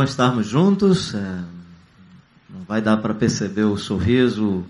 bom estarmos juntos. É, não vai dar para perceber o sorriso,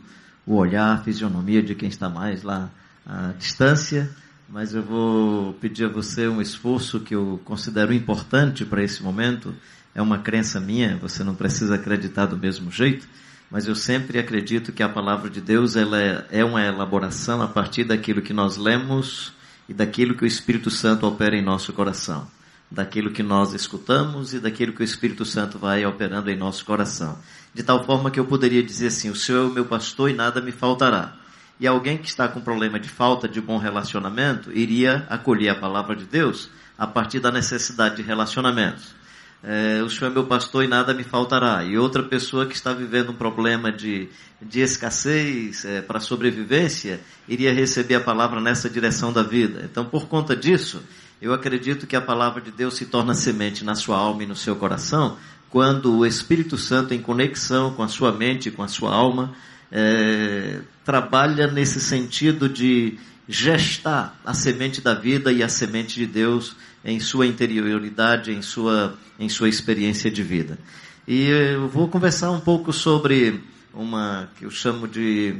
o olhar, a fisionomia de quem está mais lá à distância, mas eu vou pedir a você um esforço que eu considero importante para esse momento. É uma crença minha, você não precisa acreditar do mesmo jeito, mas eu sempre acredito que a palavra de Deus ela é, é uma elaboração a partir daquilo que nós lemos e daquilo que o Espírito Santo opera em nosso coração daquilo que nós escutamos e daquilo que o Espírito Santo vai operando em nosso coração. De tal forma que eu poderia dizer assim: o Senhor é o meu pastor e nada me faltará. E alguém que está com problema de falta de bom relacionamento iria acolher a palavra de Deus a partir da necessidade de relacionamentos. É, o Senhor é meu pastor e nada me faltará. E outra pessoa que está vivendo um problema de, de escassez é, para sobrevivência iria receber a palavra nessa direção da vida. Então, por conta disso, eu acredito que a palavra de Deus se torna semente na sua alma e no seu coração quando o Espírito Santo, em conexão com a sua mente, com a sua alma, é, trabalha nesse sentido de gestar a semente da vida e a semente de Deus em sua interioridade, em sua, em sua experiência de vida. E eu vou conversar um pouco sobre uma que eu chamo de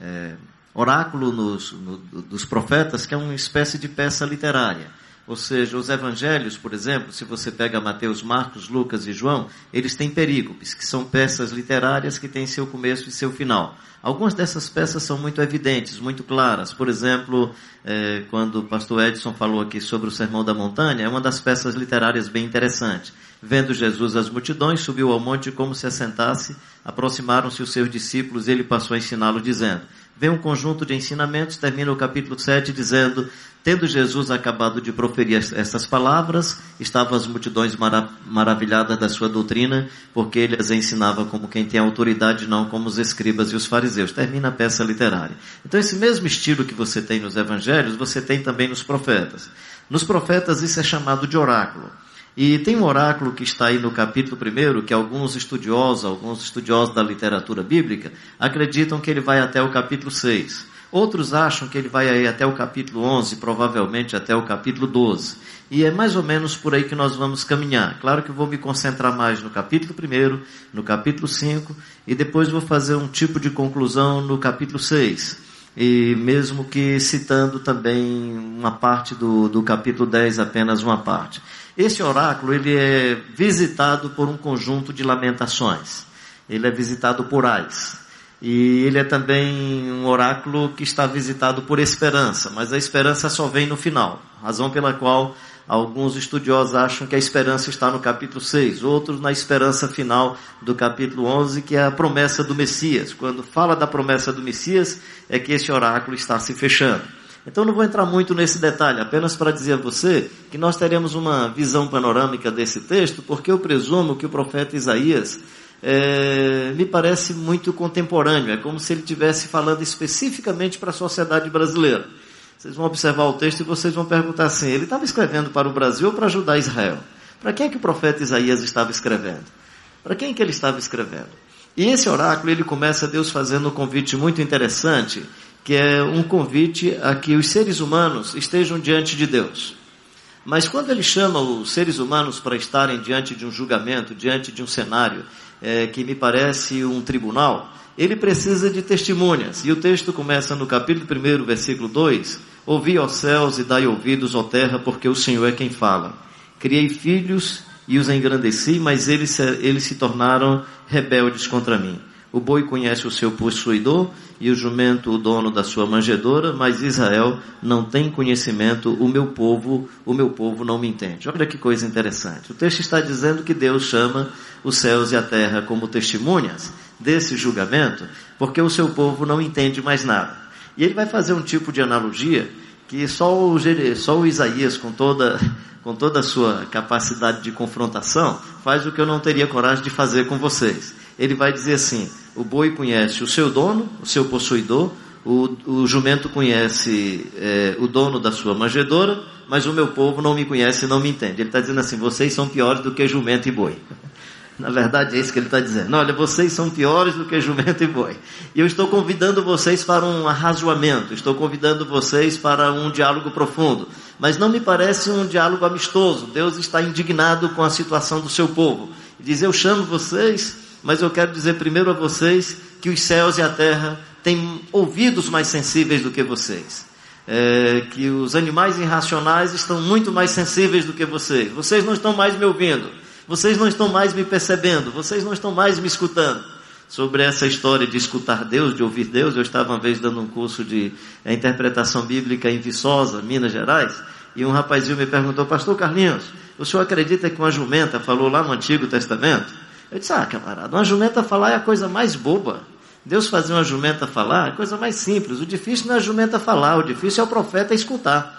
é, oráculo nos, no, dos profetas, que é uma espécie de peça literária. Ou seja, os evangelhos, por exemplo, se você pega Mateus, Marcos, Lucas e João, eles têm perícopes, que são peças literárias que têm seu começo e seu final. Algumas dessas peças são muito evidentes, muito claras. Por exemplo, é, quando o pastor Edson falou aqui sobre o Sermão da Montanha, é uma das peças literárias bem interessantes. Vendo Jesus as multidões, subiu ao monte como se assentasse, aproximaram-se os seus discípulos e ele passou a ensiná-lo, dizendo: Vem um conjunto de ensinamentos, termina o capítulo 7 dizendo: Tendo Jesus acabado de proferir essas palavras, estavam as multidões maravilhadas da sua doutrina, porque ele as ensinava como quem tem autoridade, não como os escribas e os fariseus. Termina a peça literária. Então, esse mesmo estilo que você tem nos evangelhos, você tem também nos profetas. Nos profetas, isso é chamado de oráculo. E tem um oráculo que está aí no capítulo 1, que alguns estudiosos, alguns estudiosos da literatura bíblica, acreditam que ele vai até o capítulo 6. Outros acham que ele vai aí até o capítulo 11, provavelmente até o capítulo 12. E é mais ou menos por aí que nós vamos caminhar. Claro que eu vou me concentrar mais no capítulo 1, no capítulo 5, e depois vou fazer um tipo de conclusão no capítulo 6. E mesmo que citando também uma parte do, do capítulo 10, apenas uma parte. Esse oráculo, ele é visitado por um conjunto de lamentações. Ele é visitado por ais. E ele é também um oráculo que está visitado por esperança, mas a esperança só vem no final. Razão pela qual alguns estudiosos acham que a esperança está no capítulo 6, outros na esperança final do capítulo 11, que é a promessa do Messias. Quando fala da promessa do Messias, é que esse oráculo está se fechando. Então não vou entrar muito nesse detalhe, apenas para dizer a você que nós teremos uma visão panorâmica desse texto, porque eu presumo que o profeta Isaías é, me parece muito contemporâneo. É como se ele estivesse falando especificamente para a sociedade brasileira. Vocês vão observar o texto e vocês vão perguntar assim: ele estava escrevendo para o Brasil ou para ajudar Israel? Para quem é que o profeta Isaías estava escrevendo? Para quem é que ele estava escrevendo? E esse oráculo ele começa Deus fazendo um convite muito interessante, que é um convite a que os seres humanos estejam diante de Deus. Mas quando ele chama os seres humanos para estarem diante de um julgamento, diante de um cenário, é, que me parece um tribunal, ele precisa de testemunhas. E o texto começa no capítulo 1, versículo 2: Ouvi, ó céus, e dai ouvidos, ó terra, porque o Senhor é quem fala. Criei filhos e os engrandeci, mas eles, eles se tornaram rebeldes contra mim. O boi conhece o seu possuidor e o jumento o dono da sua manjedoura, mas Israel não tem conhecimento, o meu povo, o meu povo não me entende. Olha que coisa interessante. O texto está dizendo que Deus chama os céus e a terra como testemunhas desse julgamento, porque o seu povo não entende mais nada. E ele vai fazer um tipo de analogia que só o, só o Isaías, com toda, com toda a sua capacidade de confrontação, faz o que eu não teria coragem de fazer com vocês ele vai dizer assim: o boi conhece o seu dono, o seu possuidor, o, o jumento conhece é, o dono da sua manjedoura, mas o meu povo não me conhece e não me entende. Ele está dizendo assim: vocês são piores do que jumento e boi. Na verdade, é isso que ele está dizendo. Olha, vocês são piores do que jumento e boi. E eu estou convidando vocês para um arrazoamento, estou convidando vocês para um diálogo profundo. mas não me parece um diálogo amistoso. Deus está indignado com a situação do seu povo. Diz: Eu chamo vocês, mas eu quero dizer primeiro a vocês que os céus e a terra têm ouvidos mais sensíveis do que vocês. É, que os animais irracionais estão muito mais sensíveis do que vocês. Vocês não estão mais me ouvindo. Vocês não estão mais me percebendo. Vocês não estão mais me escutando sobre essa história de escutar Deus, de ouvir Deus. Eu estava uma vez dando um curso de é, interpretação bíblica em Viçosa, Minas Gerais, e um rapazinho me perguntou, Pastor Carlinhos, o senhor acredita que uma jumenta falou lá no Antigo Testamento? Eu disse, ah, camarada, uma jumenta falar é a coisa mais boba. Deus fazer uma jumenta falar é a coisa mais simples. O difícil não é a jumenta falar, o difícil é o profeta escutar.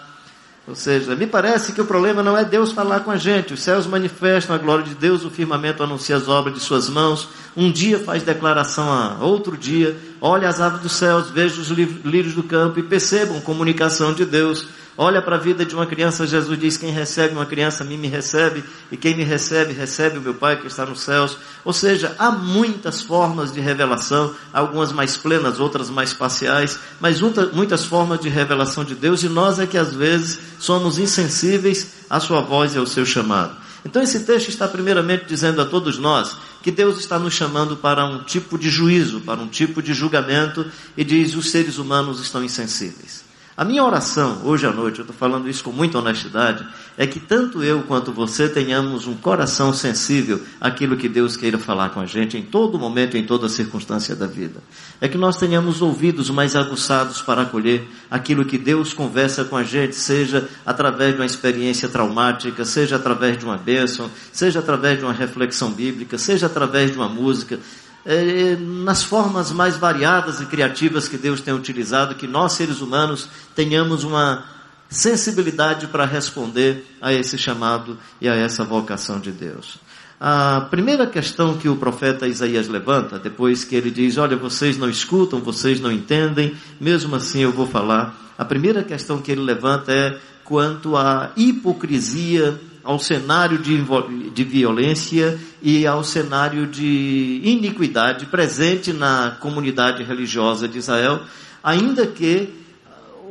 Ou seja, me parece que o problema não é Deus falar com a gente. Os céus manifestam a glória de Deus, o firmamento anuncia as obras de suas mãos. Um dia faz declaração a outro dia. Olha as aves dos céus, veja os lírios do campo e percebam comunicação de Deus. Olha para a vida de uma criança, Jesus diz: Quem recebe uma criança, a mim me recebe, e quem me recebe, recebe o meu Pai que está nos céus. Ou seja, há muitas formas de revelação, algumas mais plenas, outras mais parciais, mas muitas formas de revelação de Deus, e nós é que às vezes somos insensíveis à Sua voz e ao seu chamado. Então esse texto está primeiramente dizendo a todos nós que Deus está nos chamando para um tipo de juízo, para um tipo de julgamento, e diz: os seres humanos estão insensíveis. A minha oração hoje à noite, eu estou falando isso com muita honestidade, é que tanto eu quanto você tenhamos um coração sensível àquilo que Deus queira falar com a gente em todo momento, em toda circunstância da vida. É que nós tenhamos ouvidos mais aguçados para acolher aquilo que Deus conversa com a gente, seja através de uma experiência traumática, seja através de uma bênção, seja através de uma reflexão bíblica, seja através de uma música, é, nas formas mais variadas e criativas que Deus tem utilizado, que nós seres humanos tenhamos uma sensibilidade para responder a esse chamado e a essa vocação de Deus. A primeira questão que o profeta Isaías levanta, depois que ele diz: Olha, vocês não escutam, vocês não entendem, mesmo assim eu vou falar. A primeira questão que ele levanta é quanto à hipocrisia ao cenário de, de violência e ao cenário de iniquidade presente na comunidade religiosa de Israel, ainda que,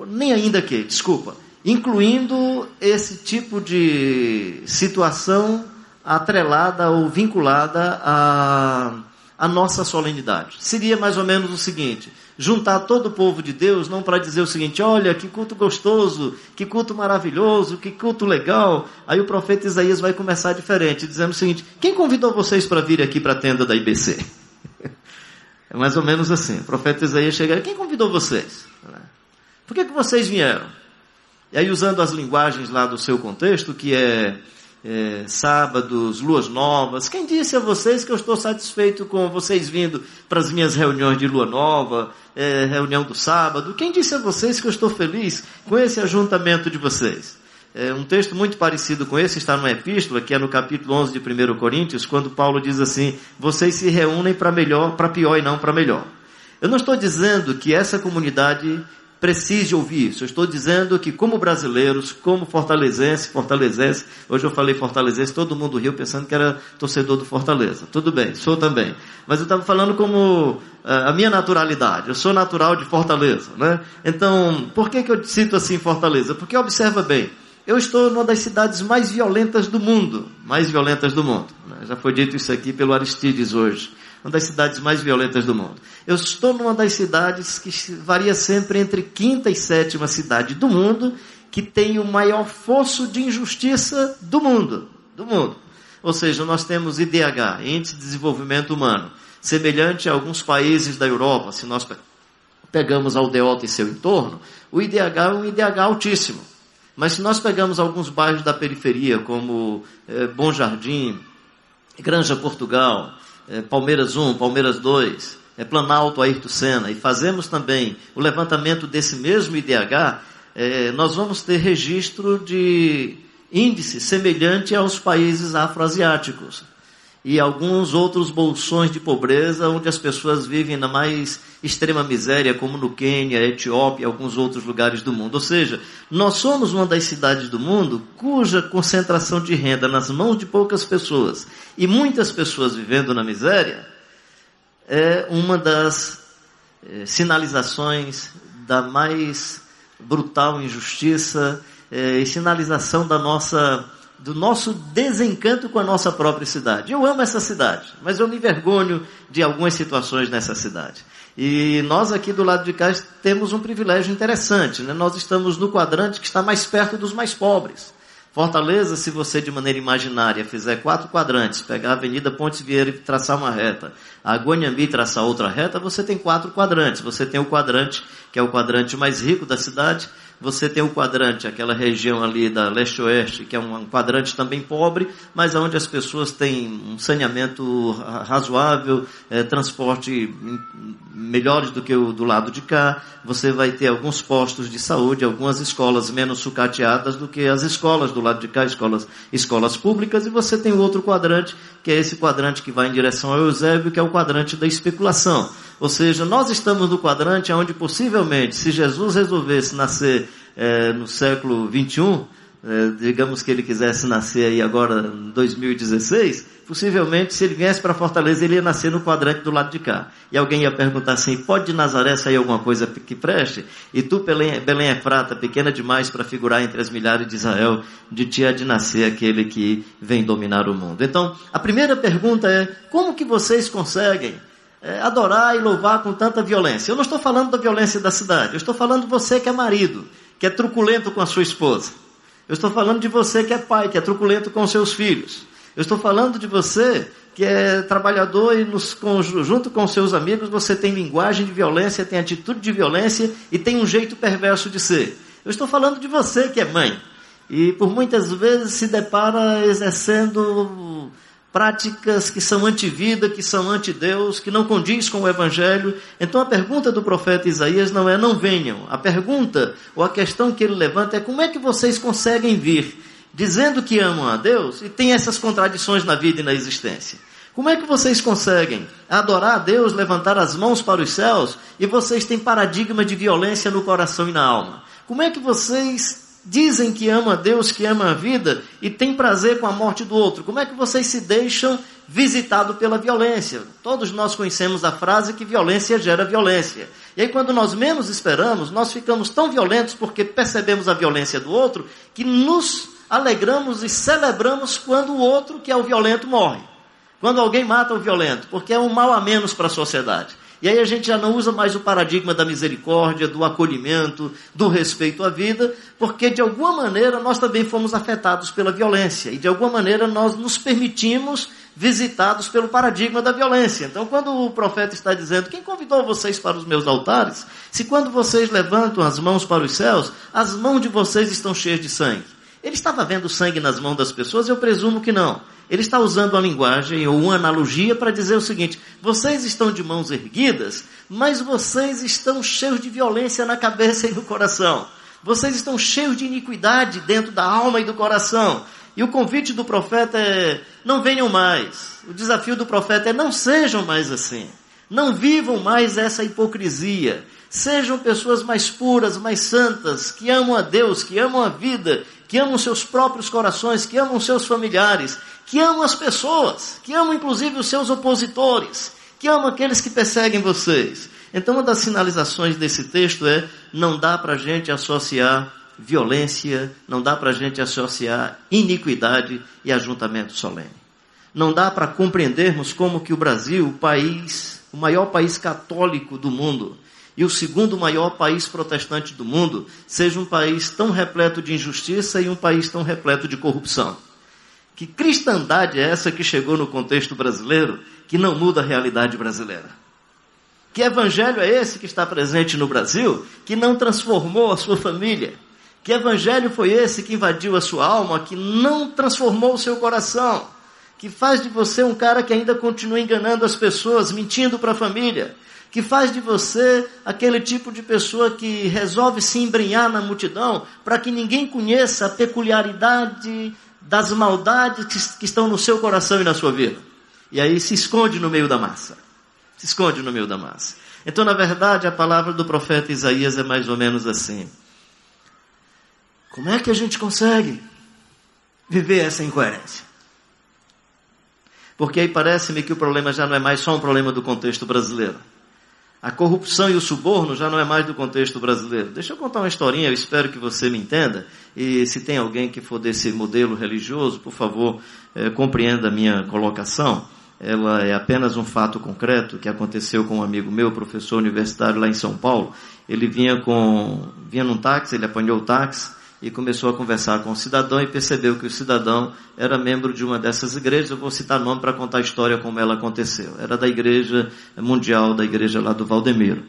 nem ainda que, desculpa, incluindo esse tipo de situação atrelada ou vinculada à, à nossa solenidade. Seria mais ou menos o seguinte: juntar todo o povo de Deus, não para dizer o seguinte: olha, que culto gostoso, que culto maravilhoso, que culto legal. Aí o profeta Isaías vai começar diferente, dizendo o seguinte: quem convidou vocês para vir aqui para a tenda da IBC? É mais ou menos assim. O profeta Isaías chega: quem convidou vocês? Por que, que vocês vieram? E aí, usando as linguagens lá do seu contexto, que é é, sábados, luas novas. Quem disse a vocês que eu estou satisfeito com vocês vindo para as minhas reuniões de lua nova, é, reunião do sábado? Quem disse a vocês que eu estou feliz com esse ajuntamento de vocês? É, um texto muito parecido com esse está numa epístola, que é no capítulo 11 de 1 Coríntios, quando Paulo diz assim: Vocês se reúnem para melhor, para pior e não para melhor. Eu não estou dizendo que essa comunidade precise ouvir isso. Eu estou dizendo que como brasileiros, como fortalezense, fortalezense, hoje eu falei fortalezense, todo mundo riu pensando que era torcedor do Fortaleza. Tudo bem, sou também. Mas eu estava falando como uh, a minha naturalidade. Eu sou natural de Fortaleza, né? Então, por que que eu cito assim Fortaleza? Porque observa bem, eu estou numa das cidades mais violentas do mundo, mais violentas do mundo. Né? Já foi dito isso aqui pelo Aristides hoje uma das cidades mais violentas do mundo. Eu estou numa das cidades que varia sempre entre quinta e sétima cidade do mundo, que tem o maior fosso de injustiça do mundo, do mundo. Ou seja, nós temos IDH, Índice de Desenvolvimento Humano, semelhante a alguns países da Europa, se nós pegamos a aldeota e seu entorno, o IDH é um IDH altíssimo. Mas se nós pegamos alguns bairros da periferia, como eh, Bom Jardim, Granja Portugal, é, Palmeiras 1, Palmeiras 2, é, Planalto, Ayrton Senna, e fazemos também o levantamento desse mesmo IDH, é, nós vamos ter registro de índice semelhante aos países afroasiáticos e alguns outros bolsões de pobreza onde as pessoas vivem na mais extrema miséria, como no Quênia, Etiópia e alguns outros lugares do mundo. Ou seja, nós somos uma das cidades do mundo cuja concentração de renda nas mãos de poucas pessoas e muitas pessoas vivendo na miséria é uma das é, sinalizações da mais brutal injustiça é, e sinalização da nossa do nosso desencanto com a nossa própria cidade. Eu amo essa cidade, mas eu me envergonho de algumas situações nessa cidade. E nós aqui do lado de cá temos um privilégio interessante, né? Nós estamos no quadrante que está mais perto dos mais pobres. Fortaleza, se você de maneira imaginária fizer quatro quadrantes, pegar a Avenida Pontes Vieira e traçar uma reta, a Guanhambi traçar outra reta, você tem quatro quadrantes. Você tem o quadrante, que é o quadrante mais rico da cidade, você tem o quadrante, aquela região ali da leste-oeste, que é um quadrante também pobre, mas onde as pessoas têm um saneamento razoável, é, transporte melhores do que o do lado de cá. Você vai ter alguns postos de saúde, algumas escolas menos sucateadas do que as escolas do lado de cá, escolas, escolas públicas. E você tem o outro quadrante, que é esse quadrante que vai em direção ao Eusébio, que é o quadrante da especulação. Ou seja, nós estamos no quadrante onde possivelmente, se Jesus resolvesse nascer é, no século 21, é, digamos que ele quisesse nascer aí agora em 2016, possivelmente se ele viesse para Fortaleza ele ia nascer no quadrante do lado de cá. E alguém ia perguntar assim, pode de Nazaré sair alguma coisa que preste? E tu, Belém, Belém é prata, pequena demais para figurar entre as milhares de Israel, de ti há de nascer aquele que vem dominar o mundo. Então, a primeira pergunta é, como que vocês conseguem adorar e louvar com tanta violência. Eu não estou falando da violência da cidade, eu estou falando de você que é marido, que é truculento com a sua esposa. Eu estou falando de você que é pai, que é truculento com seus filhos. Eu estou falando de você que é trabalhador e nos, junto com seus amigos você tem linguagem de violência, tem atitude de violência e tem um jeito perverso de ser. Eu estou falando de você que é mãe e por muitas vezes se depara exercendo práticas que são antivida, que são anti-Deus, que não condiz com o Evangelho. Então a pergunta do profeta Isaías não é não venham. A pergunta ou a questão que ele levanta é como é que vocês conseguem vir dizendo que amam a Deus e tem essas contradições na vida e na existência. Como é que vocês conseguem adorar a Deus, levantar as mãos para os céus e vocês têm paradigma de violência no coração e na alma? Como é que vocês dizem que amam a Deus, que amam a vida e têm prazer com a morte do outro. Como é que vocês se deixam visitado pela violência? Todos nós conhecemos a frase que violência gera violência. E aí quando nós menos esperamos, nós ficamos tão violentos porque percebemos a violência do outro que nos alegramos e celebramos quando o outro, que é o violento, morre. Quando alguém mata o violento, porque é um mal a menos para a sociedade. E aí a gente já não usa mais o paradigma da misericórdia, do acolhimento, do respeito à vida, porque de alguma maneira nós também fomos afetados pela violência e de alguma maneira nós nos permitimos visitados pelo paradigma da violência. Então, quando o profeta está dizendo: Quem convidou vocês para os meus altares? Se quando vocês levantam as mãos para os céus, as mãos de vocês estão cheias de sangue. Ele estava vendo sangue nas mãos das pessoas? Eu presumo que não. Ele está usando uma linguagem ou uma analogia para dizer o seguinte: vocês estão de mãos erguidas, mas vocês estão cheios de violência na cabeça e no coração. Vocês estão cheios de iniquidade dentro da alma e do coração. E o convite do profeta é: não venham mais. O desafio do profeta é: não sejam mais assim. Não vivam mais essa hipocrisia. Sejam pessoas mais puras, mais santas, que amam a Deus, que amam a vida, que amam seus próprios corações, que amam seus familiares, que amam as pessoas, que amam inclusive os seus opositores, que amam aqueles que perseguem vocês. Então, uma das sinalizações desse texto é: não dá para a gente associar violência, não dá para a gente associar iniquidade e ajuntamento solene. Não dá para compreendermos como que o Brasil, o país, o maior país católico do mundo, e o segundo maior país protestante do mundo seja um país tão repleto de injustiça e um país tão repleto de corrupção. Que cristandade é essa que chegou no contexto brasileiro que não muda a realidade brasileira? Que evangelho é esse que está presente no Brasil que não transformou a sua família? Que evangelho foi esse que invadiu a sua alma, que não transformou o seu coração? Que faz de você um cara que ainda continua enganando as pessoas, mentindo para a família? Que faz de você aquele tipo de pessoa que resolve se embrenhar na multidão para que ninguém conheça a peculiaridade das maldades que, estão no seu coração e na sua vida. E aí se esconde no meio da massa. Se esconde no meio da massa. Então, na verdade, a palavra do profeta Isaías é mais ou menos assim. Como é que a gente consegue viver essa incoerência? Porque aí parece-me que o problema já não é mais só um problema do contexto brasileiro. A corrupção e o suborno já não é mais do contexto brasileiro. Deixa eu contar uma historinha, eu espero que você me entenda. E se tem alguém que for desse modelo religioso, por favor, é, compreenda a minha colocação. Ela é apenas um fato concreto que aconteceu com um amigo meu, professor universitário lá em São Paulo. Ele vinha com, vinha num táxi, ele apanhou o táxi e começou a conversar com o cidadão e percebeu que o cidadão era membro de uma dessas igrejas. Eu vou citar nome para contar a história como ela aconteceu. Era da igreja mundial, da igreja lá do Valdemiro.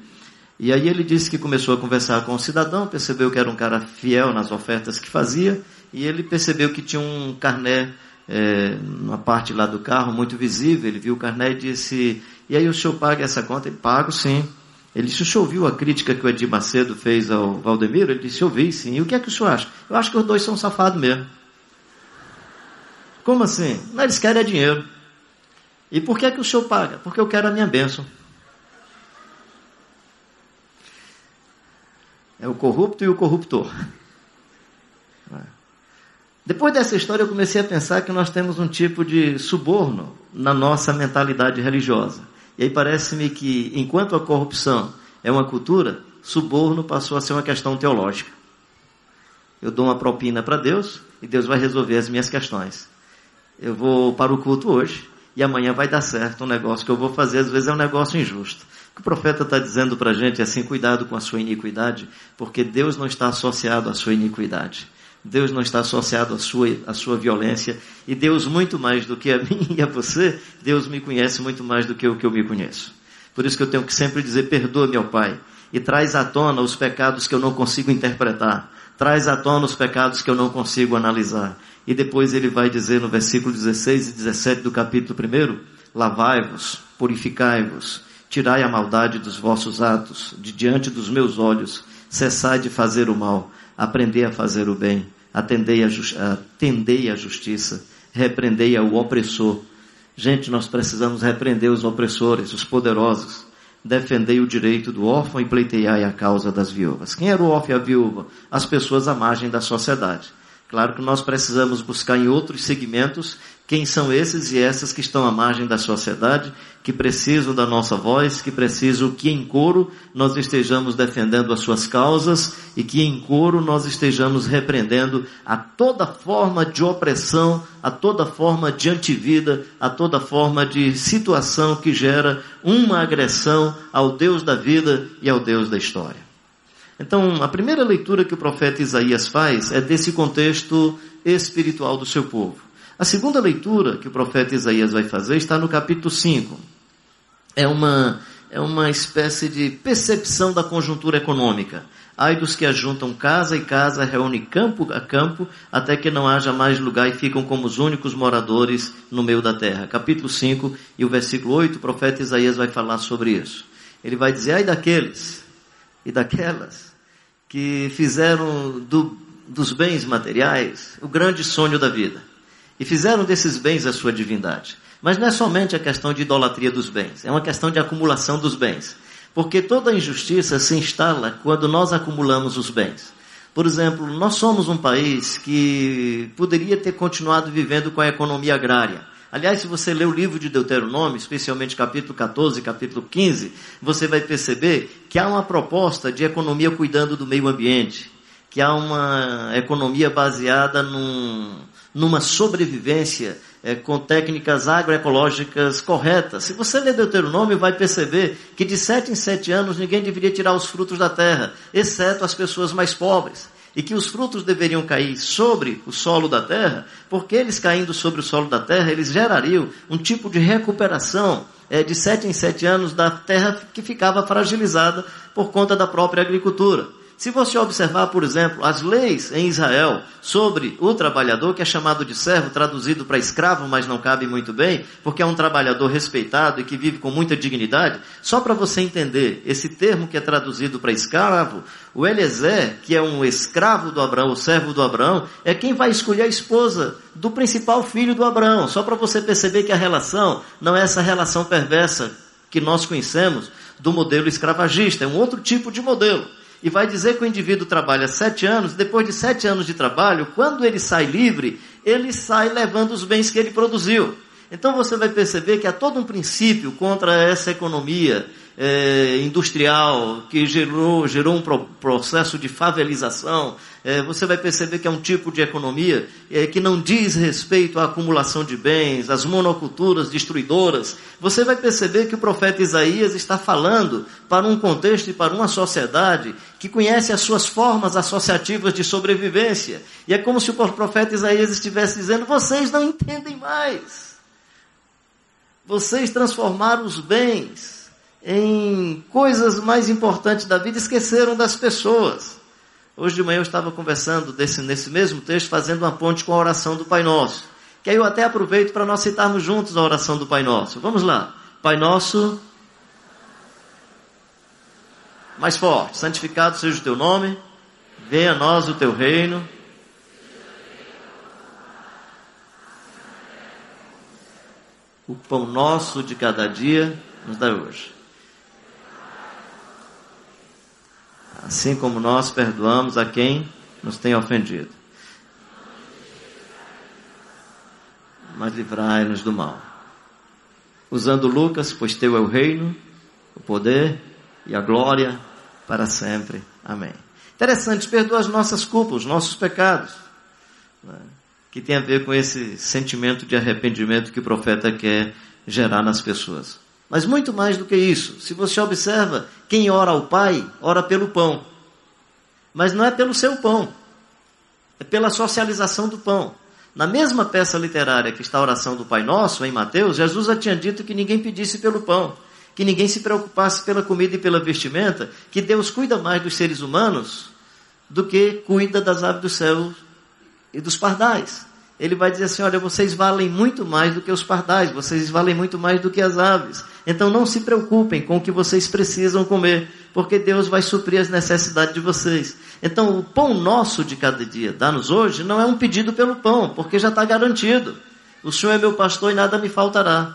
E aí ele disse que começou a conversar com o cidadão, percebeu que era um cara fiel nas ofertas que fazia, e ele percebeu que tinha um carné é, parte lá do carro, muito visível. Ele viu o carné e disse: E aí o senhor paga essa conta? Ele pago sim. Ele disse, o senhor ouviu a crítica que o Edir Macedo fez ao Valdemiro? Ele disse, eu vi sim. E o que é que o senhor acha? Eu acho que os dois são safados mesmo. Como assim? Não, eles querem é dinheiro. E por que é que o senhor paga? Porque eu quero a minha bênção. É o corrupto e o corruptor. Depois dessa história, eu comecei a pensar que nós temos um tipo de suborno na nossa mentalidade religiosa. E aí parece-me que, enquanto a corrupção é uma cultura, suborno passou a ser uma questão teológica. Eu dou uma propina para Deus e Deus vai resolver as minhas questões. Eu vou para o culto hoje e amanhã vai dar certo um negócio que eu vou fazer, às vezes é um negócio injusto. O que o profeta está dizendo para a gente é assim, cuidado com a sua iniquidade, porque Deus não está associado à sua iniquidade. Deus não está associado à sua, à sua violência. E Deus, muito mais do que a mim e a você, Deus me conhece muito mais do que o que eu me conheço. Por isso que eu tenho que sempre dizer: perdoa, meu Pai, e traz à tona os pecados que eu não consigo interpretar. Traz à tona os pecados que eu não consigo analisar. E depois ele vai dizer no versículo 16 e 17 do capítulo 1: Lavai-vos, purificai-vos, tirai a maldade dos vossos atos, de diante dos meus olhos, cessai de fazer o mal aprendei a fazer o bem, atendei a, atendei a justiça, repreendei ao opressor. Gente, nós precisamos repreender os opressores, os poderosos. Defendei o direito do órfão e pleiteiai a causa das viúvas. Quem era o órfão e a viúva? As pessoas à margem da sociedade. Claro que nós precisamos buscar em outros segmentos quem são esses e essas que estão à margem da sociedade, que precisam da nossa voz, que precisam que em coro nós estejamos defendendo as suas causas e que em coro nós estejamos repreendendo a toda forma de opressão, a toda forma de antivida, a toda forma de situação que gera uma agressão ao Deus da vida e ao Deus da história. Então, a primeira leitura que o profeta Isaías faz é desse contexto espiritual do seu povo. A segunda leitura que o profeta Isaías vai fazer está no capítulo 5. É uma, é uma espécie de percepção da conjuntura econômica. Ai dos que ajuntam casa e casa, reúne campo a campo, até que não haja mais lugar e ficam como os únicos moradores no meio da terra. Capítulo 5 e o versículo 8, o profeta Isaías vai falar sobre isso. Ele vai dizer, ai daqueles e daquelas que fizeram do, dos bens materiais o grande sonho da vida e fizeram desses bens a sua divindade. Mas não é somente a questão de idolatria dos bens, é uma questão de acumulação dos bens. Porque toda injustiça se instala quando nós acumulamos os bens. Por exemplo, nós somos um país que poderia ter continuado vivendo com a economia agrária. Aliás, se você ler o livro de Deuteronômio, especialmente capítulo 14 e capítulo 15, você vai perceber que há uma proposta de economia cuidando do meio ambiente, que há uma economia baseada num, numa sobrevivência é, com técnicas agroecológicas corretas. Se você ler Deuteronômio, vai perceber que de sete em sete anos ninguém deveria tirar os frutos da terra, exceto as pessoas mais pobres. E que os frutos deveriam cair sobre o solo da terra, porque eles caindo sobre o solo da terra, eles gerariam um tipo de recuperação é, de sete em sete anos da terra que ficava fragilizada por conta da própria agricultura. Se você observar, por exemplo, as leis em Israel sobre o trabalhador, que é chamado de servo, traduzido para escravo, mas não cabe muito bem, porque é um trabalhador respeitado e que vive com muita dignidade, só para você entender esse termo que é traduzido para escravo, o Eliezer, que é um escravo do Abraão, o servo do Abraão, é quem vai escolher a esposa do principal filho do Abraão, só para você perceber que a relação não é essa relação perversa que nós conhecemos do modelo escravagista, é um outro tipo de modelo e vai dizer que o indivíduo trabalha sete anos, depois de sete anos de trabalho, quando ele sai livre, ele sai levando os bens que ele produziu. Então você vai perceber que há todo um princípio contra essa economia é, industrial que gerou, gerou um pro, processo de favelização, é, você vai perceber que é um tipo de economia é, que não diz respeito à acumulação de bens, às monoculturas destruidoras. Você vai perceber que o profeta Isaías está falando para um contexto e para uma sociedade que conhece as suas formas associativas de sobrevivência. E é como se o profeta Isaías estivesse dizendo: vocês não entendem mais. Vocês transformaram os bens em coisas mais importantes da vida, esqueceram das pessoas. Hoje de manhã eu estava conversando desse, nesse mesmo texto, fazendo uma ponte com a oração do Pai Nosso. Que aí eu até aproveito para nós citarmos juntos a oração do Pai Nosso. Vamos lá. Pai Nosso. Mais forte. Santificado seja o teu nome. Venha a nós o teu reino. O pão nosso de cada dia nos dá hoje. Assim como nós perdoamos a quem nos tem ofendido. Mas livrai-nos do mal. Usando Lucas, pois teu é o reino, o poder e a glória para sempre. Amém. Interessante, perdoa as nossas culpas, os nossos pecados. Né? Que tem a ver com esse sentimento de arrependimento que o profeta quer gerar nas pessoas. Mas muito mais do que isso, se você observa, quem ora ao Pai, ora pelo pão. Mas não é pelo seu pão, é pela socialização do pão. Na mesma peça literária que está a oração do Pai Nosso, em Mateus, Jesus já tinha dito que ninguém pedisse pelo pão, que ninguém se preocupasse pela comida e pela vestimenta, que Deus cuida mais dos seres humanos do que cuida das aves do céu e dos pardais ele vai dizer assim: olha, vocês valem muito mais do que os pardais, vocês valem muito mais do que as aves. Então não se preocupem com o que vocês precisam comer, porque Deus vai suprir as necessidades de vocês. Então o pão nosso de cada dia, dá-nos hoje, não é um pedido pelo pão, porque já está garantido. O Senhor é meu pastor e nada me faltará.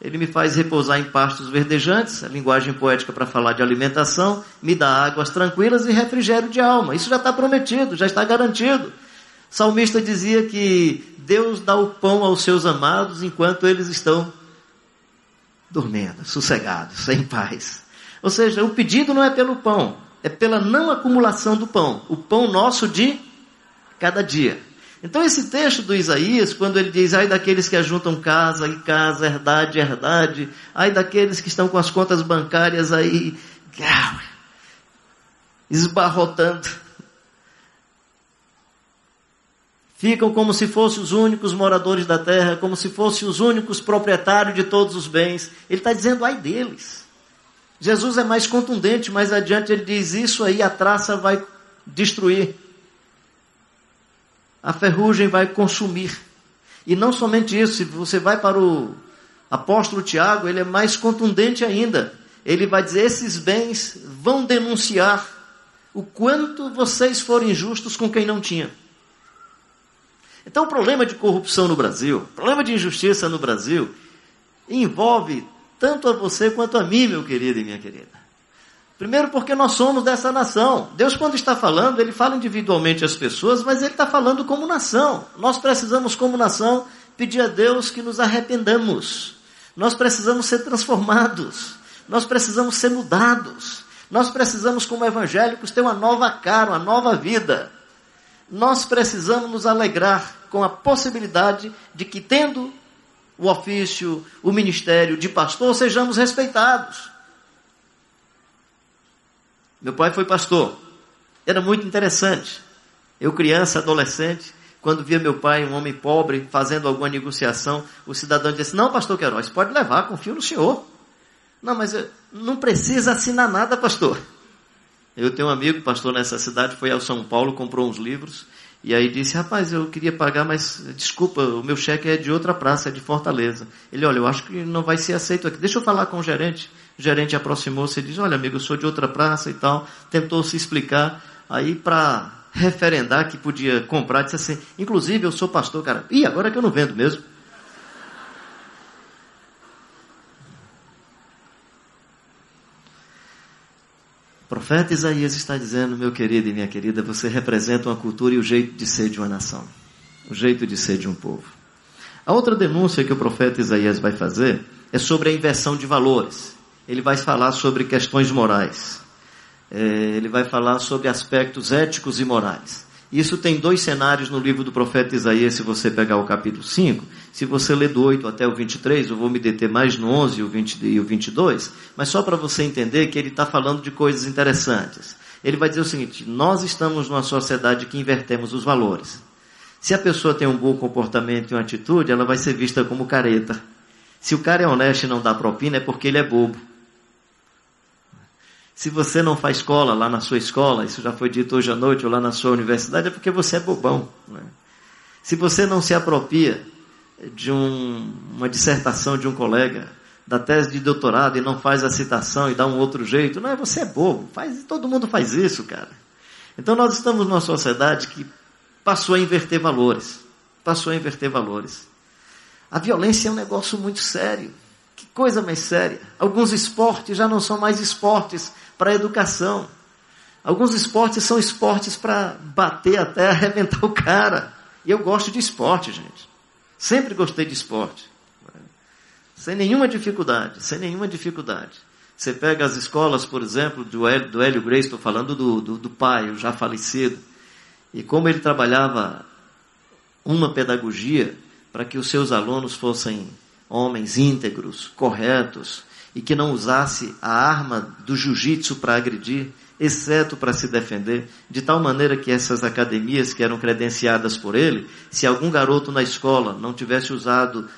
Ele me faz repousar em pastos verdejantes, a linguagem poética para falar de alimentação, me dá águas tranquilas e refrigério de alma. Isso já está prometido, já está garantido. Salmista dizia que Deus dá o pão aos seus amados enquanto eles estão dormindo, sossegados, em paz. Ou seja, o pedido não é pelo pão, é pela não acumulação do pão, o pão nosso de cada dia. Então esse texto do Isaías, quando ele diz, ai daqueles que ajuntam casa e casa, herdade, herdade, ai daqueles que estão com as contas bancárias aí, esbarrotando, ficam como se fossem os únicos moradores da terra, como se fossem os únicos proprietários de todos os bens. Ele está dizendo, ai deles. Jesus é mais contundente, mais adiante ele diz: Isso aí a traça vai destruir, a ferrugem vai consumir. E não somente isso, se você vai para o apóstolo Tiago, ele é mais contundente ainda. Ele vai dizer: Esses bens vão denunciar o quanto vocês foram injustos com quem não tinha. Então, o problema de corrupção no Brasil, o problema de injustiça no Brasil, envolve tanto a você quanto a mim, meu querido e minha querida. Primeiro, porque nós somos dessa nação. Deus, quando está falando, ele fala individualmente às pessoas, mas ele está falando como nação. Nós precisamos, como nação, pedir a Deus que nos arrependamos. Nós precisamos ser transformados. Nós precisamos ser mudados. Nós precisamos, como evangélicos, ter uma nova cara, uma nova vida nós precisamos nos alegrar com a possibilidade de que, tendo o ofício, o ministério de pastor, sejamos respeitados. Meu pai foi pastor. Era muito interessante. Eu, criança, adolescente, quando via meu pai, um homem pobre, fazendo alguma negociação, o cidadão disse: Não, pastor Queiroz, pode levar, confio no senhor. Não, mas não precisa assinar nada, pastor. Eu tenho um amigo, pastor nessa cidade, foi ao São Paulo, comprou uns livros, e aí disse, rapaz, eu queria pagar, mas desculpa, o meu cheque é de outra praça, é de Fortaleza. Ele, olha, eu acho que não vai ser aceito aqui. Deixa eu falar com o gerente. O gerente aproximou-se e disse, olha amigo, eu sou de outra praça e tal. Tentou se explicar. Aí para referendar que podia comprar, disse assim, inclusive eu sou pastor, cara. Ih, agora é que eu não vendo mesmo. O profeta Isaías está dizendo, meu querido e minha querida, você representa uma cultura e o jeito de ser de uma nação, o jeito de ser de um povo. A outra denúncia que o profeta Isaías vai fazer é sobre a inversão de valores. ele vai falar sobre questões morais. É, ele vai falar sobre aspectos éticos e morais. Isso tem dois cenários no livro do profeta Isaías, se você pegar o capítulo 5. Se você ler do 8 até o 23, eu vou me deter mais no 11 e o, 20, e o 22, mas só para você entender que ele está falando de coisas interessantes. Ele vai dizer o seguinte: nós estamos numa sociedade que invertemos os valores. Se a pessoa tem um bom comportamento e uma atitude, ela vai ser vista como careta. Se o cara é honesto e não dá propina, é porque ele é bobo. Se você não faz escola lá na sua escola, isso já foi dito hoje à noite, ou lá na sua universidade, é porque você é bobão. Né? Se você não se apropria de um, uma dissertação de um colega, da tese de doutorado, e não faz a citação e dá um outro jeito, não, você é bobo. Faz, todo mundo faz isso, cara. Então nós estamos numa sociedade que passou a inverter valores. Passou a inverter valores. A violência é um negócio muito sério. Que coisa mais séria. Alguns esportes já não são mais esportes para a educação. Alguns esportes são esportes para bater até arrebentar o cara. E eu gosto de esporte, gente. Sempre gostei de esporte. Sem nenhuma dificuldade, sem nenhuma dificuldade. Você pega as escolas, por exemplo, do Hélio, do Hélio Grace, estou falando do, do, do pai, o já falecido, e como ele trabalhava uma pedagogia para que os seus alunos fossem homens íntegros, corretos, e que não usasse a arma do jiu-jitsu para agredir, exceto para se defender, de tal maneira que essas academias que eram credenciadas por ele, se algum garoto na escola não tivesse usado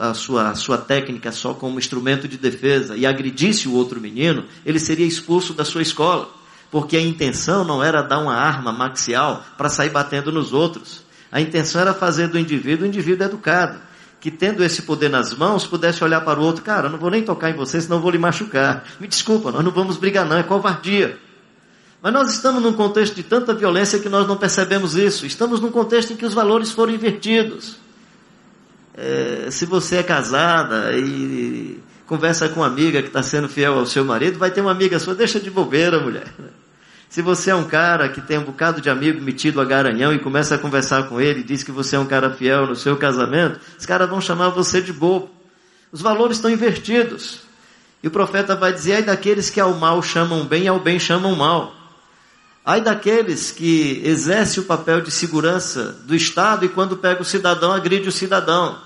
a sua, a sua técnica só como instrumento de defesa e agredisse o outro menino, ele seria expulso da sua escola. Porque a intenção não era dar uma arma maxial para sair batendo nos outros. A intenção era fazer do indivíduo um indivíduo educado que tendo esse poder nas mãos, pudesse olhar para o outro, cara, não vou nem tocar em você, senão vou lhe machucar. Me desculpa, nós não vamos brigar não, é covardia. Mas nós estamos num contexto de tanta violência que nós não percebemos isso. Estamos num contexto em que os valores foram invertidos. É, se você é casada e conversa com uma amiga que está sendo fiel ao seu marido, vai ter uma amiga sua, deixa de bobeira, mulher. Se você é um cara que tem um bocado de amigo metido a garanhão e começa a conversar com ele diz que você é um cara fiel no seu casamento, os caras vão chamar você de bobo. Os valores estão invertidos. E o profeta vai dizer, ai daqueles que ao mal chamam bem e ao bem chamam mal. Ai daqueles que exercem o papel de segurança do Estado e quando pega o cidadão, agride o cidadão.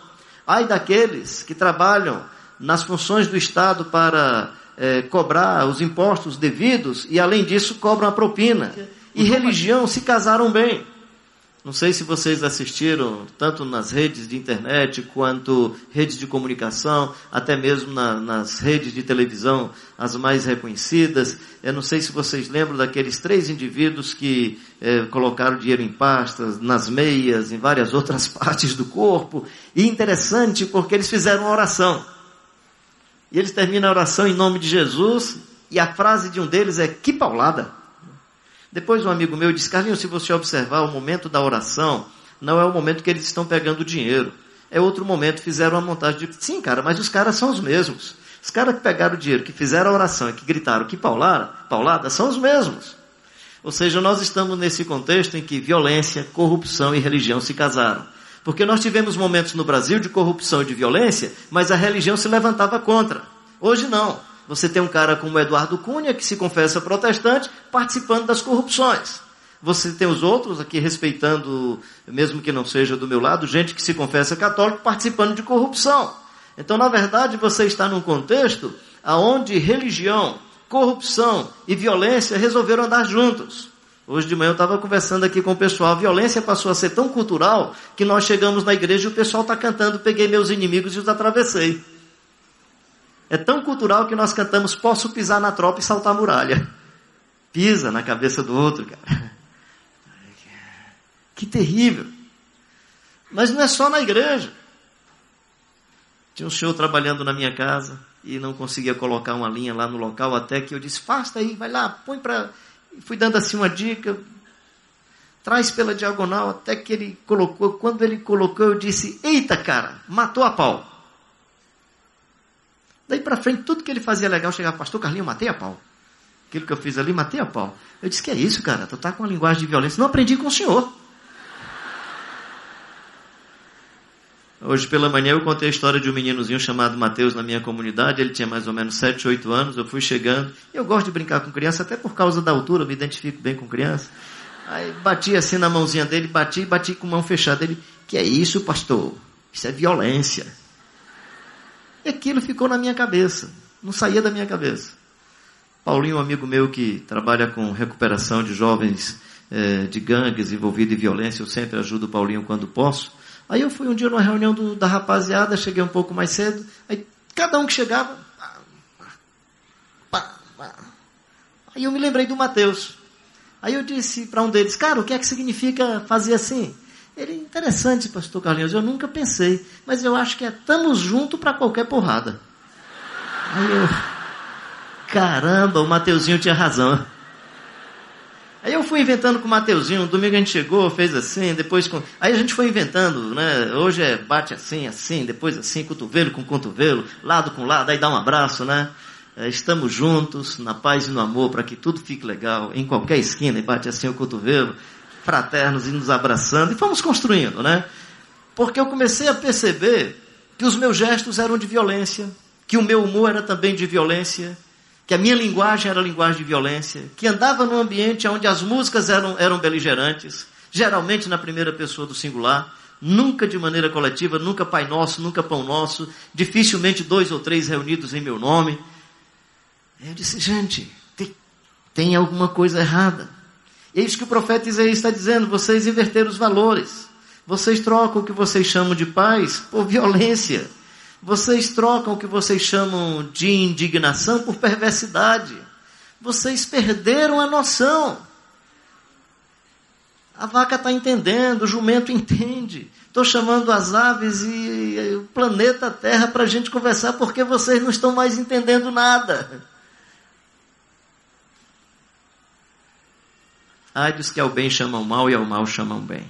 Ai daqueles que trabalham nas funções do Estado para é, cobrar os impostos devidos e, além disso, cobram a propina. E religião se casaram bem. Não sei se vocês assistiram, tanto nas redes de internet quanto redes de comunicação, até mesmo na, nas redes de televisão, as mais reconhecidas. Eu não sei se vocês lembram daqueles três indivíduos que é, colocaram dinheiro em pastas, nas meias, em várias outras partes do corpo. E interessante porque eles fizeram uma oração. E eles terminam a oração em nome de Jesus, e a frase de um deles é: Que paulada! Depois um amigo meu disse: Carlinhos, se você observar o momento da oração, não é o momento que eles estão pegando dinheiro. É outro momento, fizeram uma montagem de. Sim, cara, mas os caras são os mesmos. Os caras que pegaram o dinheiro, que fizeram a oração e que gritaram que paulada, paulada, são os mesmos. Ou seja, nós estamos nesse contexto em que violência, corrupção e religião se casaram. Porque nós tivemos momentos no Brasil de corrupção e de violência, mas a religião se levantava contra. Hoje não. Você tem um cara como Eduardo Cunha, que se confessa protestante, participando das corrupções. Você tem os outros aqui respeitando, mesmo que não seja do meu lado, gente que se confessa católico participando de corrupção. Então, na verdade, você está num contexto onde religião, corrupção e violência resolveram andar juntos. Hoje de manhã eu estava conversando aqui com o pessoal. A violência passou a ser tão cultural que nós chegamos na igreja e o pessoal está cantando: Peguei meus inimigos e os atravessei. É tão cultural que nós cantamos: Posso pisar na tropa e saltar a muralha. Pisa na cabeça do outro, cara. Que terrível. Mas não é só na igreja. Tinha um senhor trabalhando na minha casa e não conseguia colocar uma linha lá no local, até que eu disse: Faça aí, vai lá, põe para fui dando assim uma dica, traz pela diagonal, até que ele colocou. Quando ele colocou, eu disse: Eita, cara, matou a pau. Daí para frente, tudo que ele fazia legal, chegava, pastor Carlinho, matei a pau. Aquilo que eu fiz ali, matei a pau. Eu disse: Que é isso, cara? Tu tá com uma linguagem de violência. Não aprendi com o senhor. Hoje pela manhã eu contei a história de um meninozinho chamado Mateus na minha comunidade. Ele tinha mais ou menos 7, 8 anos. Eu fui chegando. Eu gosto de brincar com criança, até por causa da altura, eu me identifico bem com criança. Aí bati assim na mãozinha dele, bati e bati com mão fechada. Ele, que é isso, pastor? Isso é violência. E aquilo ficou na minha cabeça. Não saía da minha cabeça. Paulinho, um amigo meu que trabalha com recuperação de jovens é, de gangues envolvidos em violência, eu sempre ajudo o Paulinho quando posso. Aí eu fui um dia numa reunião do, da rapaziada, cheguei um pouco mais cedo, aí cada um que chegava. Pá, pá, aí eu me lembrei do Mateus. Aí eu disse para um deles, cara, o que é que significa fazer assim? Ele, interessante, pastor Carlinhos, eu nunca pensei, mas eu acho que é estamos juntos para qualquer porrada. Aí eu, caramba, o Mateuzinho tinha razão. Aí eu fui inventando com o Mateuzinho, um domingo a gente chegou, fez assim, depois com... Aí a gente foi inventando, né? Hoje é bate assim, assim, depois assim, cotovelo com cotovelo, lado com lado, aí dá um abraço, né? É, estamos juntos, na paz e no amor, para que tudo fique legal, em qualquer esquina, e bate assim o cotovelo, fraternos e nos abraçando, e fomos construindo, né? Porque eu comecei a perceber que os meus gestos eram de violência, que o meu humor era também de violência, que a minha linguagem era linguagem de violência, que andava num ambiente onde as músicas eram, eram beligerantes, geralmente na primeira pessoa do singular, nunca de maneira coletiva, nunca Pai Nosso, nunca Pão Nosso, dificilmente dois ou três reunidos em meu nome. Eu disse, gente, tem, tem alguma coisa errada. Eis que o profeta Isaías está dizendo, vocês inverteram os valores. Vocês trocam o que vocês chamam de paz por violência. Vocês trocam o que vocês chamam de indignação por perversidade. Vocês perderam a noção. A vaca está entendendo, o jumento entende. Estou chamando as aves e o planeta Terra para a gente conversar porque vocês não estão mais entendendo nada. Ai dos que ao bem chamam mal e ao mal chamam bem.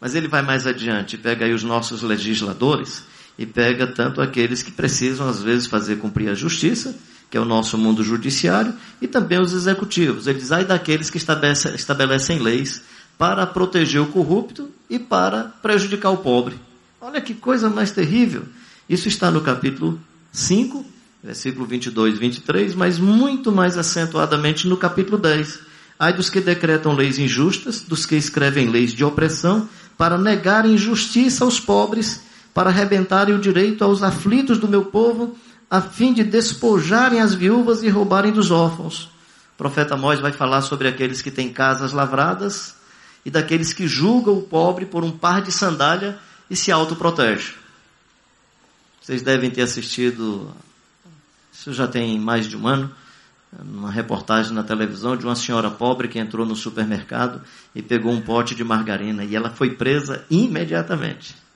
Mas ele vai mais adiante, pega aí os nossos legisladores e pega tanto aqueles que precisam, às vezes, fazer cumprir a justiça, que é o nosso mundo judiciário, e também os executivos. Ele diz, ai daqueles que estabelece, estabelecem leis para proteger o corrupto e para prejudicar o pobre. Olha que coisa mais terrível. Isso está no capítulo 5, versículo 22 e 23, mas muito mais acentuadamente no capítulo 10. Ai dos que decretam leis injustas, dos que escrevem leis de opressão, para negarem justiça aos pobres para arrebentarem o direito aos aflitos do meu povo, a fim de despojarem as viúvas e roubarem dos órfãos. O profeta Moisés vai falar sobre aqueles que têm casas lavradas e daqueles que julgam o pobre por um par de sandália e se autoprotege. Vocês devem ter assistido, isso já tem mais de um ano, uma reportagem na televisão de uma senhora pobre que entrou no supermercado e pegou um pote de margarina e ela foi presa imediatamente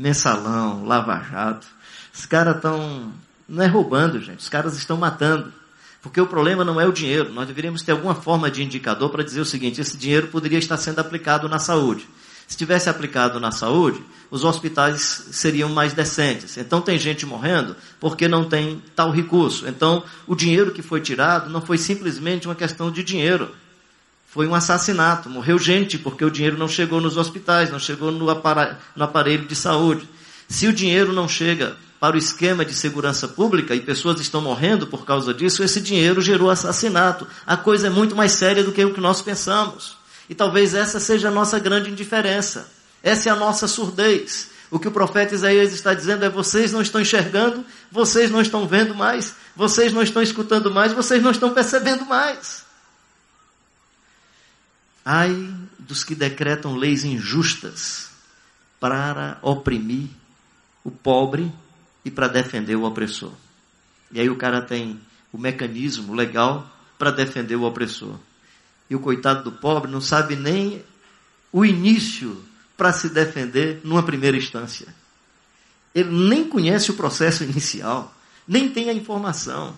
mensalão, lava-jato. Os caras estão. Não é roubando, gente. Os caras estão matando. Porque o problema não é o dinheiro. Nós deveríamos ter alguma forma de indicador para dizer o seguinte: esse dinheiro poderia estar sendo aplicado na saúde. Se tivesse aplicado na saúde, os hospitais seriam mais decentes. Então tem gente morrendo porque não tem tal recurso. Então o dinheiro que foi tirado não foi simplesmente uma questão de dinheiro foi um assassinato. Morreu gente porque o dinheiro não chegou nos hospitais, não chegou no, no aparelho de saúde. Se o dinheiro não chega para o esquema de segurança pública e pessoas estão morrendo por causa disso, esse dinheiro gerou assassinato. A coisa é muito mais séria do que o que nós pensamos. E talvez essa seja a nossa grande indiferença. Essa é a nossa surdez. O que o profeta Isaías está dizendo é: vocês não estão enxergando, vocês não estão vendo mais, vocês não estão escutando mais, vocês não estão percebendo mais. Ai dos que decretam leis injustas para oprimir o pobre e para defender o opressor. E aí o cara tem o mecanismo legal para defender o opressor. E o coitado do pobre não sabe nem o início para se defender numa primeira instância. Ele nem conhece o processo inicial, nem tem a informação.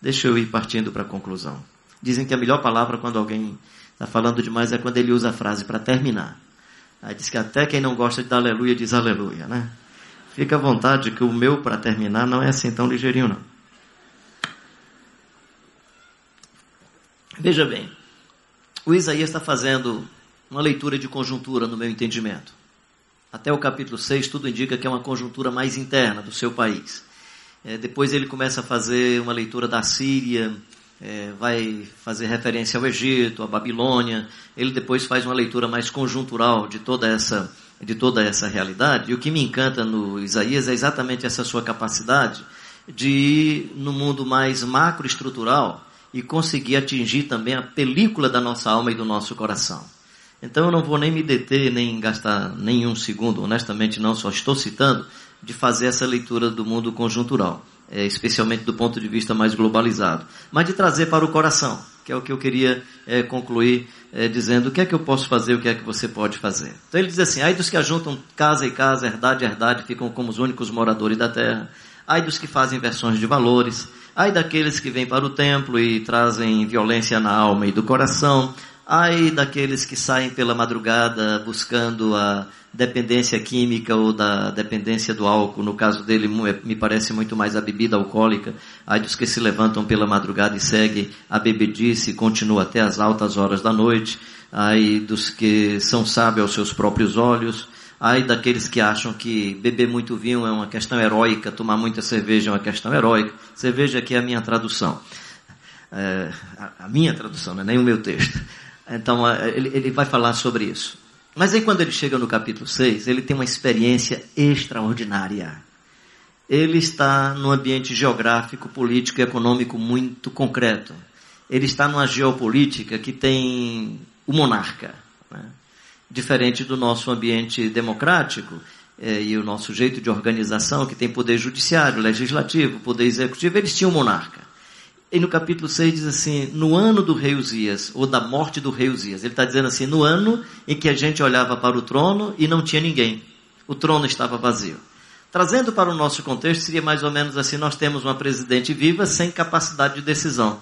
Deixa eu ir partindo para a conclusão. Dizem que a melhor palavra quando alguém está falando demais é quando ele usa a frase para terminar. Aí diz que até quem não gosta de dar aleluia diz aleluia, né? Fica à vontade que o meu para terminar não é assim tão ligeirinho, não. Veja bem, o Isaías está fazendo uma leitura de conjuntura no meu entendimento. Até o capítulo 6, tudo indica que é uma conjuntura mais interna do seu país. É, depois ele começa a fazer uma leitura da Síria, é, vai fazer referência ao Egito, à Babilônia. Ele depois faz uma leitura mais conjuntural de toda essa de toda essa realidade. E o que me encanta no Isaías é exatamente essa sua capacidade de ir no mundo mais macroestrutural e conseguir atingir também a película da nossa alma e do nosso coração. Então eu não vou nem me deter, nem gastar nenhum segundo, honestamente não, só estou citando, de fazer essa leitura do mundo conjuntural, é, especialmente do ponto de vista mais globalizado, mas de trazer para o coração, que é o que eu queria é, concluir é, dizendo o que é que eu posso fazer, o que é que você pode fazer. Então ele diz assim, ai dos que ajuntam casa e casa, herdade e herdade, ficam como os únicos moradores da terra, ai dos que fazem versões de valores, ai daqueles que vêm para o templo e trazem violência na alma e do coração, ai daqueles que saem pela madrugada buscando a dependência química ou da dependência do álcool, no caso dele me parece muito mais a bebida alcoólica, ai dos que se levantam pela madrugada e seguem a bebedice e continuam até as altas horas da noite, ai dos que são sábios aos seus próprios olhos, ai daqueles que acham que beber muito vinho é uma questão heróica, tomar muita cerveja é uma questão heróica. Cerveja aqui é a minha tradução. É, a minha tradução, não é nem o meu texto. Então, ele, ele vai falar sobre isso. Mas aí quando ele chega no capítulo 6, ele tem uma experiência extraordinária. Ele está num ambiente geográfico, político e econômico muito concreto. Ele está numa geopolítica que tem o monarca. Né? Diferente do nosso ambiente democrático é, e o nosso jeito de organização, que tem poder judiciário, legislativo, poder executivo, eles tinham o monarca. E no capítulo 6 diz assim, no ano do rei Uzias, ou da morte do rei Uzias. Ele está dizendo assim, no ano em que a gente olhava para o trono e não tinha ninguém. O trono estava vazio. Trazendo para o nosso contexto, seria mais ou menos assim, nós temos uma presidente viva sem capacidade de decisão.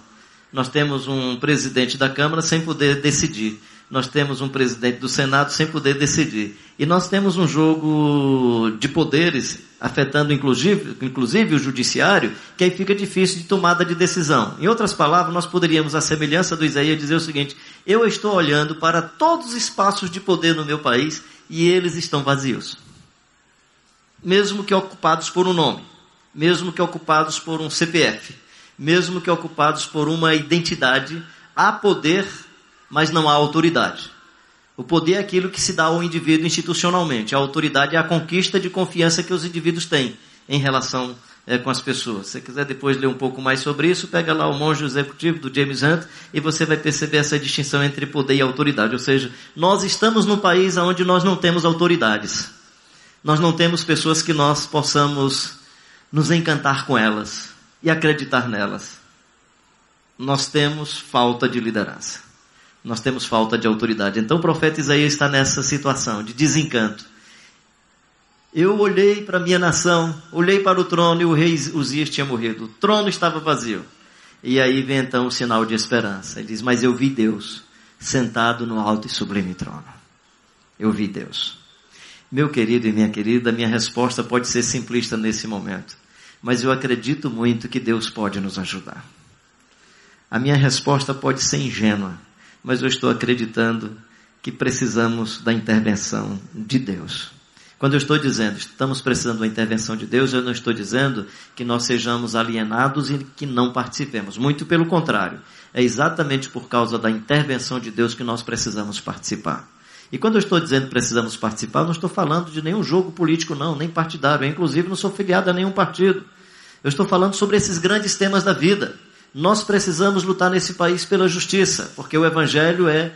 Nós temos um presidente da Câmara sem poder decidir nós temos um presidente do Senado sem poder decidir. E nós temos um jogo de poderes afetando inclusive, inclusive o judiciário, que aí fica difícil de tomada de decisão. Em outras palavras, nós poderíamos, à semelhança do Isaías, dizer o seguinte: eu estou olhando para todos os espaços de poder no meu país e eles estão vazios. Mesmo que ocupados por um nome, mesmo que ocupados por um CPF, mesmo que ocupados por uma identidade, há poder mas não há autoridade. O poder é aquilo que se dá ao indivíduo institucionalmente. A autoridade é a conquista de confiança que os indivíduos têm em relação é, com as pessoas. Se você quiser depois ler um pouco mais sobre isso, pega lá o monge executivo do James Hunt e você vai perceber essa distinção entre poder e autoridade. Ou seja, nós estamos num país onde nós não temos autoridades. Nós não temos pessoas que nós possamos nos encantar com elas e acreditar nelas. Nós temos falta de liderança nós temos falta de autoridade. Então o profeta Isaías está nessa situação de desencanto. Eu olhei para a minha nação, olhei para o trono e o rei Uzias tinha morrido. O trono estava vazio. E aí vem então o sinal de esperança. Ele diz: Mas eu vi Deus sentado no alto e sublime trono. Eu vi Deus. Meu querido e minha querida, minha resposta pode ser simplista nesse momento. Mas eu acredito muito que Deus pode nos ajudar. A minha resposta pode ser ingênua mas eu estou acreditando que precisamos da intervenção de Deus. Quando eu estou dizendo estamos precisando da intervenção de Deus, eu não estou dizendo que nós sejamos alienados e que não participemos. Muito pelo contrário. É exatamente por causa da intervenção de Deus que nós precisamos participar. E quando eu estou dizendo precisamos participar, não estou falando de nenhum jogo político, não, nem partidário. Eu, inclusive, não sou filiado a nenhum partido. Eu estou falando sobre esses grandes temas da vida. Nós precisamos lutar nesse país pela justiça, porque o Evangelho é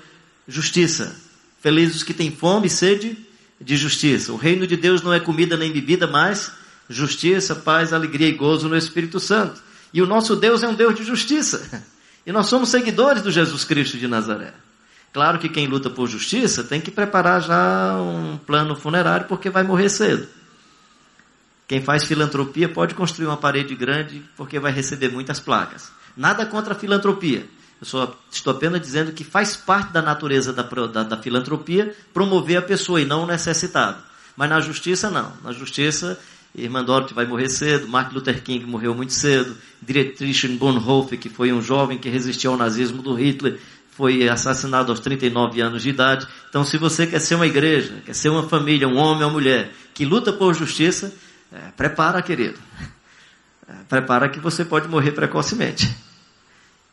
justiça. Felizes os que têm fome e sede de justiça. O reino de Deus não é comida nem bebida, mas justiça, paz, alegria e gozo no Espírito Santo. E o nosso Deus é um Deus de justiça. E nós somos seguidores do Jesus Cristo de Nazaré. Claro que quem luta por justiça tem que preparar já um plano funerário porque vai morrer cedo. Quem faz filantropia pode construir uma parede grande porque vai receber muitas placas. Nada contra a filantropia. Eu só estou apenas dizendo que faz parte da natureza da, da, da filantropia promover a pessoa e não o necessitado. Mas na justiça, não. Na justiça, Irmã Dorothy vai morrer cedo, Martin Luther King morreu muito cedo, Dietrich Bonhoeffer, que foi um jovem que resistiu ao nazismo do Hitler, foi assassinado aos 39 anos de idade. Então, se você quer ser uma igreja, quer ser uma família, um homem ou uma mulher que luta por justiça, é, prepara, querido. É, prepara que você pode morrer precocemente.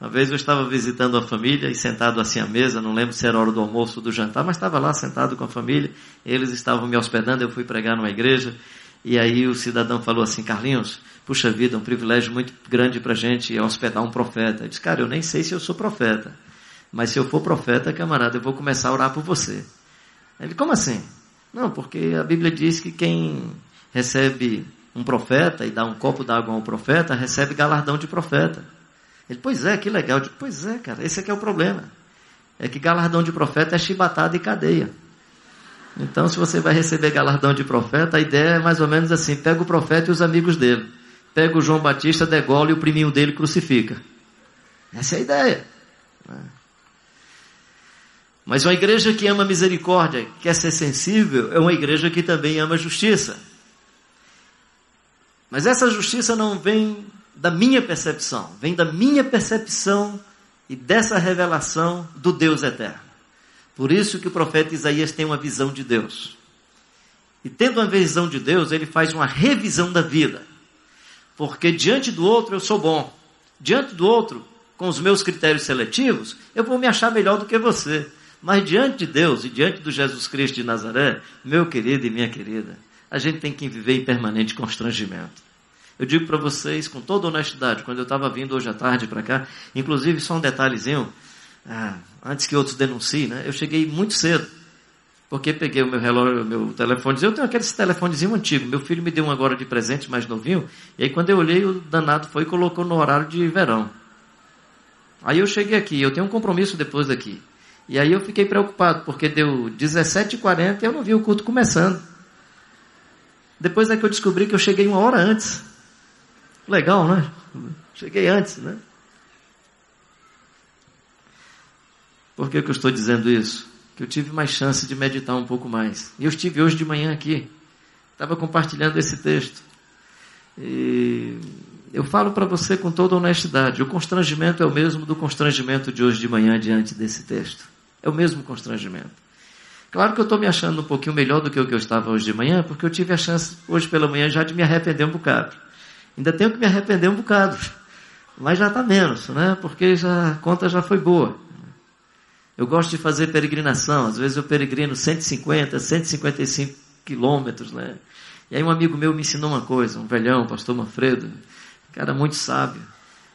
Uma vez eu estava visitando a família e sentado assim à mesa, não lembro se era hora do almoço ou do jantar, mas estava lá sentado com a família, eles estavam me hospedando, eu fui pregar numa igreja, e aí o cidadão falou assim, Carlinhos, puxa vida, é um privilégio muito grande para a gente hospedar um profeta. Eu disse, cara, eu nem sei se eu sou profeta, mas se eu for profeta, camarada, eu vou começar a orar por você. Ele, como assim? Não, porque a Bíblia diz que quem recebe um profeta e dá um copo d'água a um profeta, recebe galardão de profeta. Ele, pois é, que legal. Digo, pois é, cara, esse aqui é o problema. É que galardão de profeta é chibatada e cadeia. Então, se você vai receber galardão de profeta, a ideia é mais ou menos assim: pega o profeta e os amigos dele. Pega o João Batista, degola e o priminho dele crucifica. Essa é a ideia. Mas uma igreja que ama misericórdia, quer ser sensível, é uma igreja que também ama justiça. Mas essa justiça não vem da minha percepção, vem da minha percepção e dessa revelação do Deus eterno. Por isso que o profeta Isaías tem uma visão de Deus. E tendo uma visão de Deus, ele faz uma revisão da vida. Porque diante do outro eu sou bom. Diante do outro, com os meus critérios seletivos, eu vou me achar melhor do que você. Mas diante de Deus e diante do Jesus Cristo de Nazaré, meu querido e minha querida, a gente tem que viver em permanente constrangimento. Eu digo para vocês com toda honestidade, quando eu estava vindo hoje à tarde para cá, inclusive só um detalhezinho, ah, antes que outros denunciem, né? Eu cheguei muito cedo, porque peguei o meu relógio, o meu telefone, eu tenho aquele telefonezinho antigo, meu filho me deu um agora de presente, mais novinho, e aí quando eu olhei, o danado foi e colocou no horário de verão. Aí eu cheguei aqui, eu tenho um compromisso depois daqui. E aí eu fiquei preocupado, porque deu 17h40 e eu não vi o culto começando. Depois é que eu descobri que eu cheguei uma hora antes. Legal, né? Cheguei antes, né? Por que, que eu estou dizendo isso? Que eu tive mais chance de meditar um pouco mais. E eu estive hoje de manhã aqui. Estava compartilhando esse texto. E eu falo para você com toda honestidade: o constrangimento é o mesmo do constrangimento de hoje de manhã diante desse texto. É o mesmo constrangimento. Claro que eu estou me achando um pouquinho melhor do que o que eu estava hoje de manhã, porque eu tive a chance hoje pela manhã já de me arrepender um bocado. Ainda tenho que me arrepender um bocado, mas já está menos, né? Porque já, a conta já foi boa. Eu gosto de fazer peregrinação, às vezes eu peregrino 150, 155 quilômetros, né? E aí um amigo meu me ensinou uma coisa, um velhão, pastor Manfredo, cara muito sábio.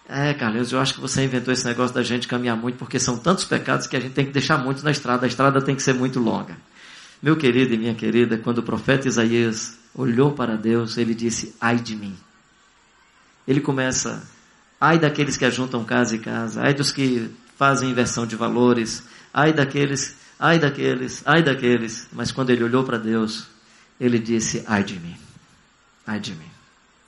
É, Carlinhos, eu acho que você inventou esse negócio da gente caminhar muito, porque são tantos pecados que a gente tem que deixar muitos na estrada, a estrada tem que ser muito longa. Meu querido e minha querida, quando o profeta Isaías olhou para Deus, ele disse: Ai de mim ele começa, ai daqueles que ajuntam casa e casa, ai dos que fazem inversão de valores, ai daqueles, ai daqueles, ai daqueles. Mas quando ele olhou para Deus, ele disse, ai de mim, ai de mim,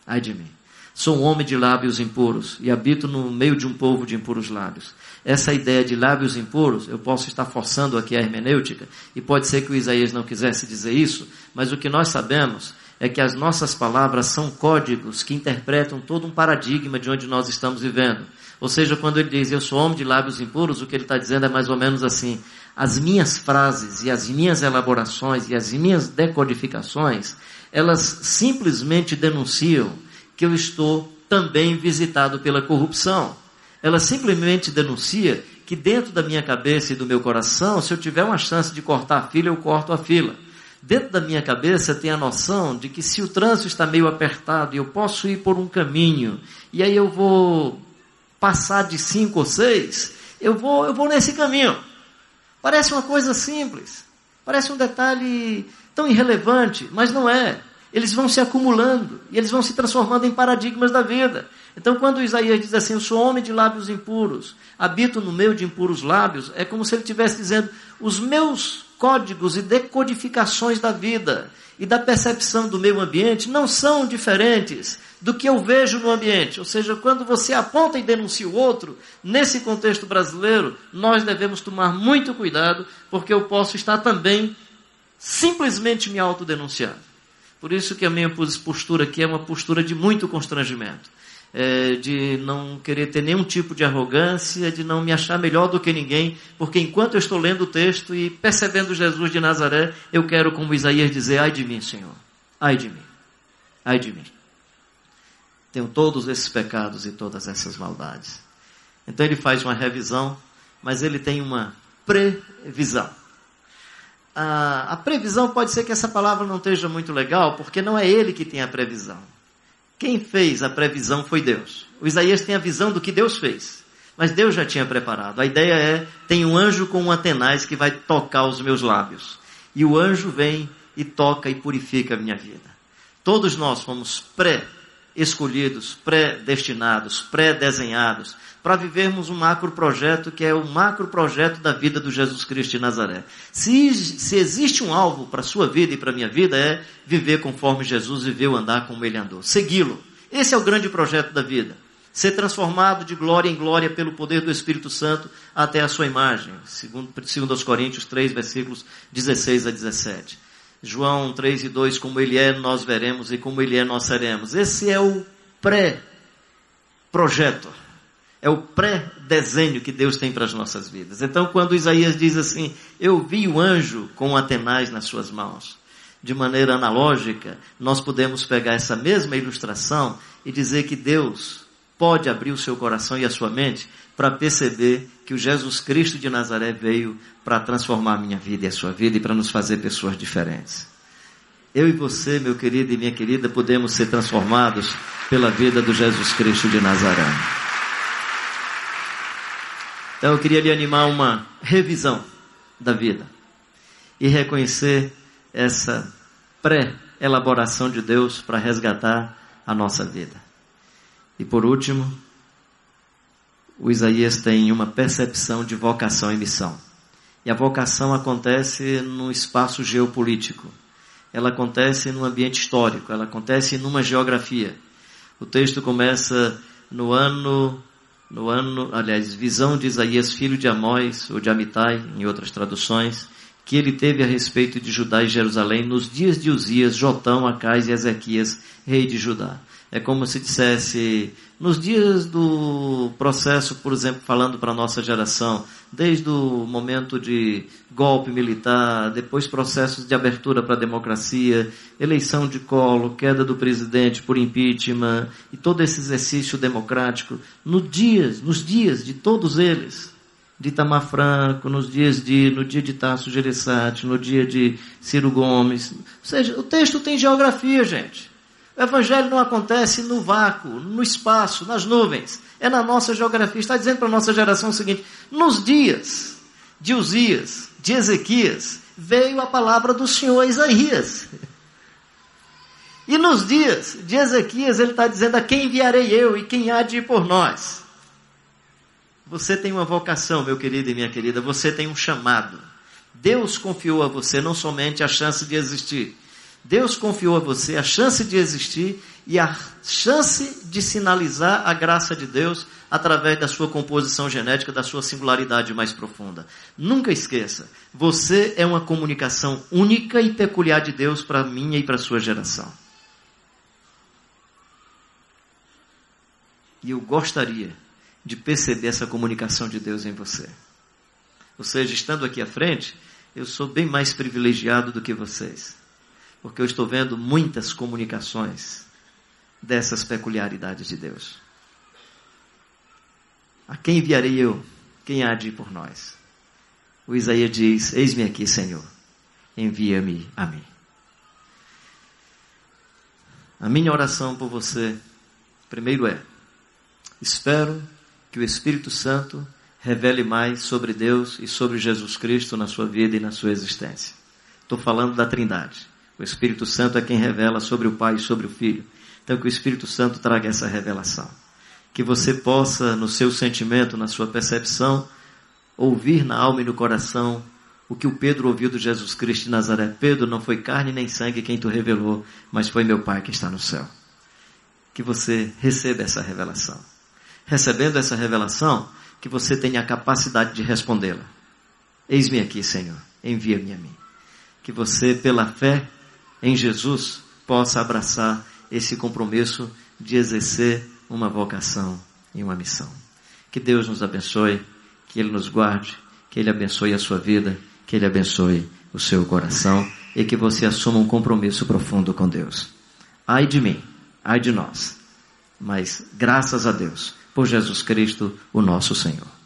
ai de mim. Sou um homem de lábios impuros e habito no meio de um povo de impuros lábios. Essa ideia de lábios impuros, eu posso estar forçando aqui a hermenêutica, e pode ser que o Isaías não quisesse dizer isso, mas o que nós sabemos é que as nossas palavras são códigos que interpretam todo um paradigma de onde nós estamos vivendo. Ou seja, quando ele diz eu sou homem de lábios impuros, o que ele está dizendo é mais ou menos assim: as minhas frases e as minhas elaborações e as minhas decodificações, elas simplesmente denunciam que eu estou também visitado pela corrupção. Ela simplesmente denuncia que dentro da minha cabeça e do meu coração, se eu tiver uma chance de cortar a fila, eu corto a fila. Dentro da minha cabeça tem a noção de que se o trânsito está meio apertado e eu posso ir por um caminho, e aí eu vou passar de cinco ou seis, eu vou, eu vou nesse caminho. Parece uma coisa simples, parece um detalhe tão irrelevante, mas não é. Eles vão se acumulando e eles vão se transformando em paradigmas da vida. Então, quando Isaías diz assim: Eu sou homem de lábios impuros, habito no meio de impuros lábios, é como se ele estivesse dizendo: Os meus códigos e decodificações da vida e da percepção do meio ambiente não são diferentes do que eu vejo no ambiente. Ou seja, quando você aponta e denuncia o outro, nesse contexto brasileiro, nós devemos tomar muito cuidado, porque eu posso estar também simplesmente me autodenunciando. Por isso que a minha postura aqui é uma postura de muito constrangimento. É, de não querer ter nenhum tipo de arrogância, de não me achar melhor do que ninguém, porque enquanto eu estou lendo o texto e percebendo Jesus de Nazaré, eu quero, como Isaías, dizer: ai de mim, Senhor, ai de mim, ai de mim. Tenho todos esses pecados e todas essas maldades. Então ele faz uma revisão, mas ele tem uma previsão. A, a previsão pode ser que essa palavra não esteja muito legal, porque não é ele que tem a previsão. Quem fez a previsão foi Deus. O Isaías tem a visão do que Deus fez. Mas Deus já tinha preparado. A ideia é: tem um anjo com um atenaz que vai tocar os meus lábios. E o anjo vem e toca e purifica a minha vida. Todos nós fomos pré-escolhidos, pré-destinados, pré-desenhados para vivermos um macro projeto que é o macro projeto da vida do Jesus Cristo de Nazaré. Se, se existe um alvo para a sua vida e para a minha vida é viver conforme Jesus viveu, andar como ele andou, segui-lo. Esse é o grande projeto da vida. Ser transformado de glória em glória pelo poder do Espírito Santo até a sua imagem. Segundo, segundo aos Coríntios 3, versículos 16 a 17. João 3 e 2, como ele é, nós veremos, e como ele é, nós seremos. Esse é o pré-projeto é o pré-desenho que Deus tem para as nossas vidas. Então, quando Isaías diz assim: Eu vi o anjo com Atenais nas suas mãos, de maneira analógica, nós podemos pegar essa mesma ilustração e dizer que Deus pode abrir o seu coração e a sua mente para perceber que o Jesus Cristo de Nazaré veio para transformar a minha vida e a sua vida e para nos fazer pessoas diferentes. Eu e você, meu querido e minha querida, podemos ser transformados pela vida do Jesus Cristo de Nazaré. Então eu queria lhe animar uma revisão da vida e reconhecer essa pré-elaboração de Deus para resgatar a nossa vida. E por último, o Isaías tem uma percepção de vocação e missão. E a vocação acontece no espaço geopolítico. Ela acontece no ambiente histórico, ela acontece numa geografia. O texto começa no ano no ano, aliás, visão de Isaías, filho de Amós, ou de Amitai, em outras traduções, que ele teve a respeito de Judá e Jerusalém nos dias de Uzias, Jotão, Acais e Ezequias, rei de Judá. É como se dissesse, nos dias do processo, por exemplo, falando para a nossa geração, desde o momento de golpe militar, depois processos de abertura para a democracia, eleição de colo, queda do presidente por impeachment e todo esse exercício democrático, no dias, nos dias de todos eles, de Itamar Franco, nos dias de, no dia de Tasso Gereissati, no dia de Ciro Gomes. Ou seja, o texto tem geografia, gente. O evangelho não acontece no vácuo, no espaço, nas nuvens. É na nossa geografia. Está dizendo para a nossa geração o seguinte: nos dias de Uzias, de Ezequias, veio a palavra do Senhor Isaías. E nos dias de Ezequias, ele está dizendo: a quem enviarei eu e quem há de ir por nós? Você tem uma vocação, meu querido e minha querida, você tem um chamado. Deus confiou a você não somente a chance de existir, Deus confiou a você a chance de existir e a chance de sinalizar a graça de Deus através da sua composição genética, da sua singularidade mais profunda. Nunca esqueça, você é uma comunicação única e peculiar de Deus para a minha e para sua geração. E eu gostaria de perceber essa comunicação de Deus em você. Ou seja, estando aqui à frente, eu sou bem mais privilegiado do que vocês porque eu estou vendo muitas comunicações dessas peculiaridades de Deus. A quem enviarei eu? Quem há de ir por nós? O Isaías diz: Eis-me aqui, Senhor, envia-me a mim. A minha oração por você, primeiro é: espero que o Espírito Santo revele mais sobre Deus e sobre Jesus Cristo na sua vida e na sua existência. Estou falando da Trindade. O Espírito Santo é quem revela sobre o Pai e sobre o Filho. Então que o Espírito Santo traga essa revelação. Que você possa, no seu sentimento, na sua percepção, ouvir na alma e no coração o que o Pedro ouviu do Jesus Cristo de Nazaré. Pedro, não foi carne nem sangue quem tu revelou, mas foi meu Pai que está no céu. Que você receba essa revelação. Recebendo essa revelação, que você tenha a capacidade de respondê-la. Eis-me aqui, Senhor, envia-me a mim. Que você, pela fé, em Jesus possa abraçar esse compromisso de exercer uma vocação e uma missão. Que Deus nos abençoe, que Ele nos guarde, que Ele abençoe a sua vida, que Ele abençoe o seu coração e que você assuma um compromisso profundo com Deus. Ai de mim, ai de nós, mas graças a Deus por Jesus Cristo, o nosso Senhor.